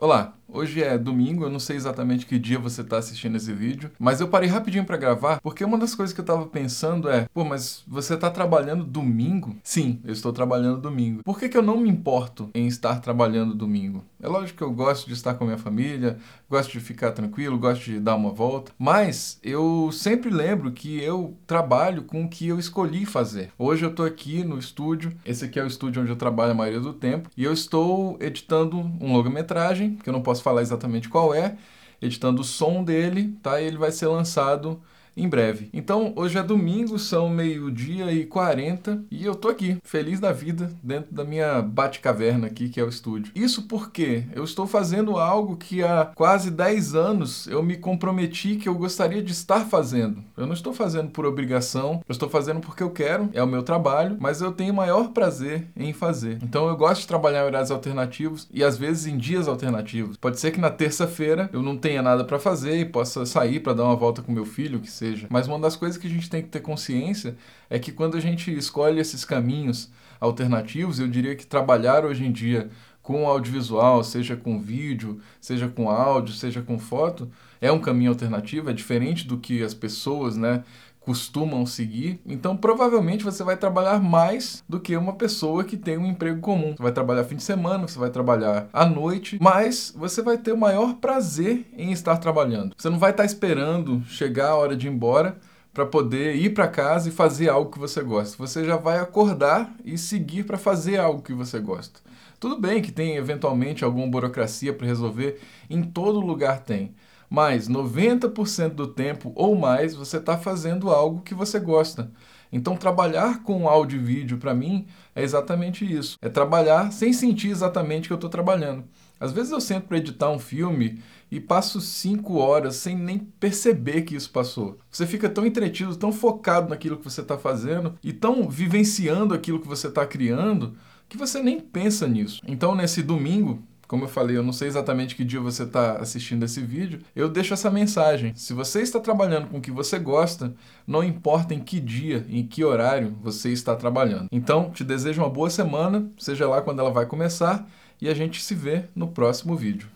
Olá, hoje é domingo, eu não sei exatamente que dia você está assistindo esse vídeo, mas eu parei rapidinho para gravar porque uma das coisas que eu estava pensando é, pô, mas você está trabalhando domingo? Sim, eu estou trabalhando domingo. Por que, que eu não me importo em estar trabalhando domingo? É lógico que eu gosto de estar com a minha família, gosto de ficar tranquilo, gosto de dar uma volta, mas eu sempre lembro que eu trabalho com o que eu escolhi fazer. Hoje eu estou aqui no estúdio, esse aqui é o estúdio onde eu trabalho a maioria do tempo, e eu estou editando um longa-metragem que eu não posso falar exatamente qual é, editando o som dele, tá? E ele vai ser lançado em breve. Então, hoje é domingo, são meio-dia e 40 e eu tô aqui, feliz da vida, dentro da minha bate-caverna aqui, que é o estúdio. Isso porque eu estou fazendo algo que há quase 10 anos eu me comprometi que eu gostaria de estar fazendo. Eu não estou fazendo por obrigação, eu estou fazendo porque eu quero, é o meu trabalho, mas eu tenho maior prazer em fazer. Então, eu gosto de trabalhar em horários alternativos e às vezes em dias alternativos. Pode ser que na terça-feira eu não tenha nada para fazer e possa sair para dar uma volta com meu filho, que seja seja. Mas uma das coisas que a gente tem que ter consciência é que quando a gente escolhe esses caminhos alternativos, eu diria que trabalhar hoje em dia com audiovisual, seja com vídeo, seja com áudio, seja com foto, é um caminho alternativo, é diferente do que as pessoas, né, costumam seguir. Então, provavelmente você vai trabalhar mais do que uma pessoa que tem um emprego comum. Você vai trabalhar fim de semana, você vai trabalhar à noite, mas você vai ter o maior prazer em estar trabalhando. Você não vai estar esperando chegar a hora de ir embora para poder ir para casa e fazer algo que você gosta. Você já vai acordar e seguir para fazer algo que você gosta. Tudo bem que tem eventualmente alguma burocracia para resolver, em todo lugar tem mas 90% do tempo ou mais você está fazendo algo que você gosta. Então, trabalhar com áudio e vídeo, para mim, é exatamente isso. É trabalhar sem sentir exatamente que eu estou trabalhando. Às vezes eu sento para editar um filme e passo cinco horas sem nem perceber que isso passou. Você fica tão entretido, tão focado naquilo que você está fazendo e tão vivenciando aquilo que você está criando que você nem pensa nisso. Então, nesse domingo, como eu falei, eu não sei exatamente que dia você está assistindo esse vídeo, eu deixo essa mensagem. Se você está trabalhando com o que você gosta, não importa em que dia, em que horário você está trabalhando. Então, te desejo uma boa semana, seja lá quando ela vai começar, e a gente se vê no próximo vídeo.